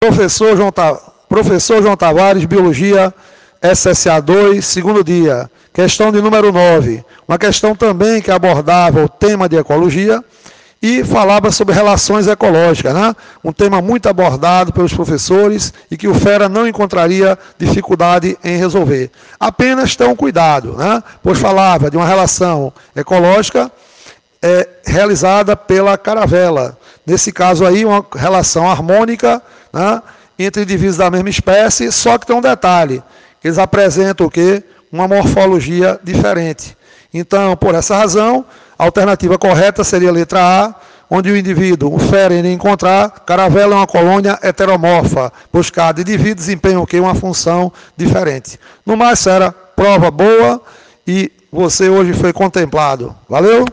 Professor João, Ta... Professor João Tavares, Biologia, SSA 2, segundo dia. Questão de número 9. Uma questão também que abordava o tema de ecologia e falava sobre relações ecológicas, né? um tema muito abordado pelos professores e que o FERA não encontraria dificuldade em resolver. Apenas um cuidado, né? pois falava de uma relação ecológica é, realizada pela caravela. Nesse caso aí, uma relação harmônica né? entre indivíduos da mesma espécie, só que tem um detalhe, eles apresentam o quê? Uma morfologia diferente. Então, por essa razão, a alternativa correta seria a letra A, onde o indivíduo, o fera, iria encontrar, caravela é uma colônia heteromorfa, pois cada indivíduo desempenha o quê? Uma função diferente. No mais, era prova boa e você hoje foi contemplado. Valeu?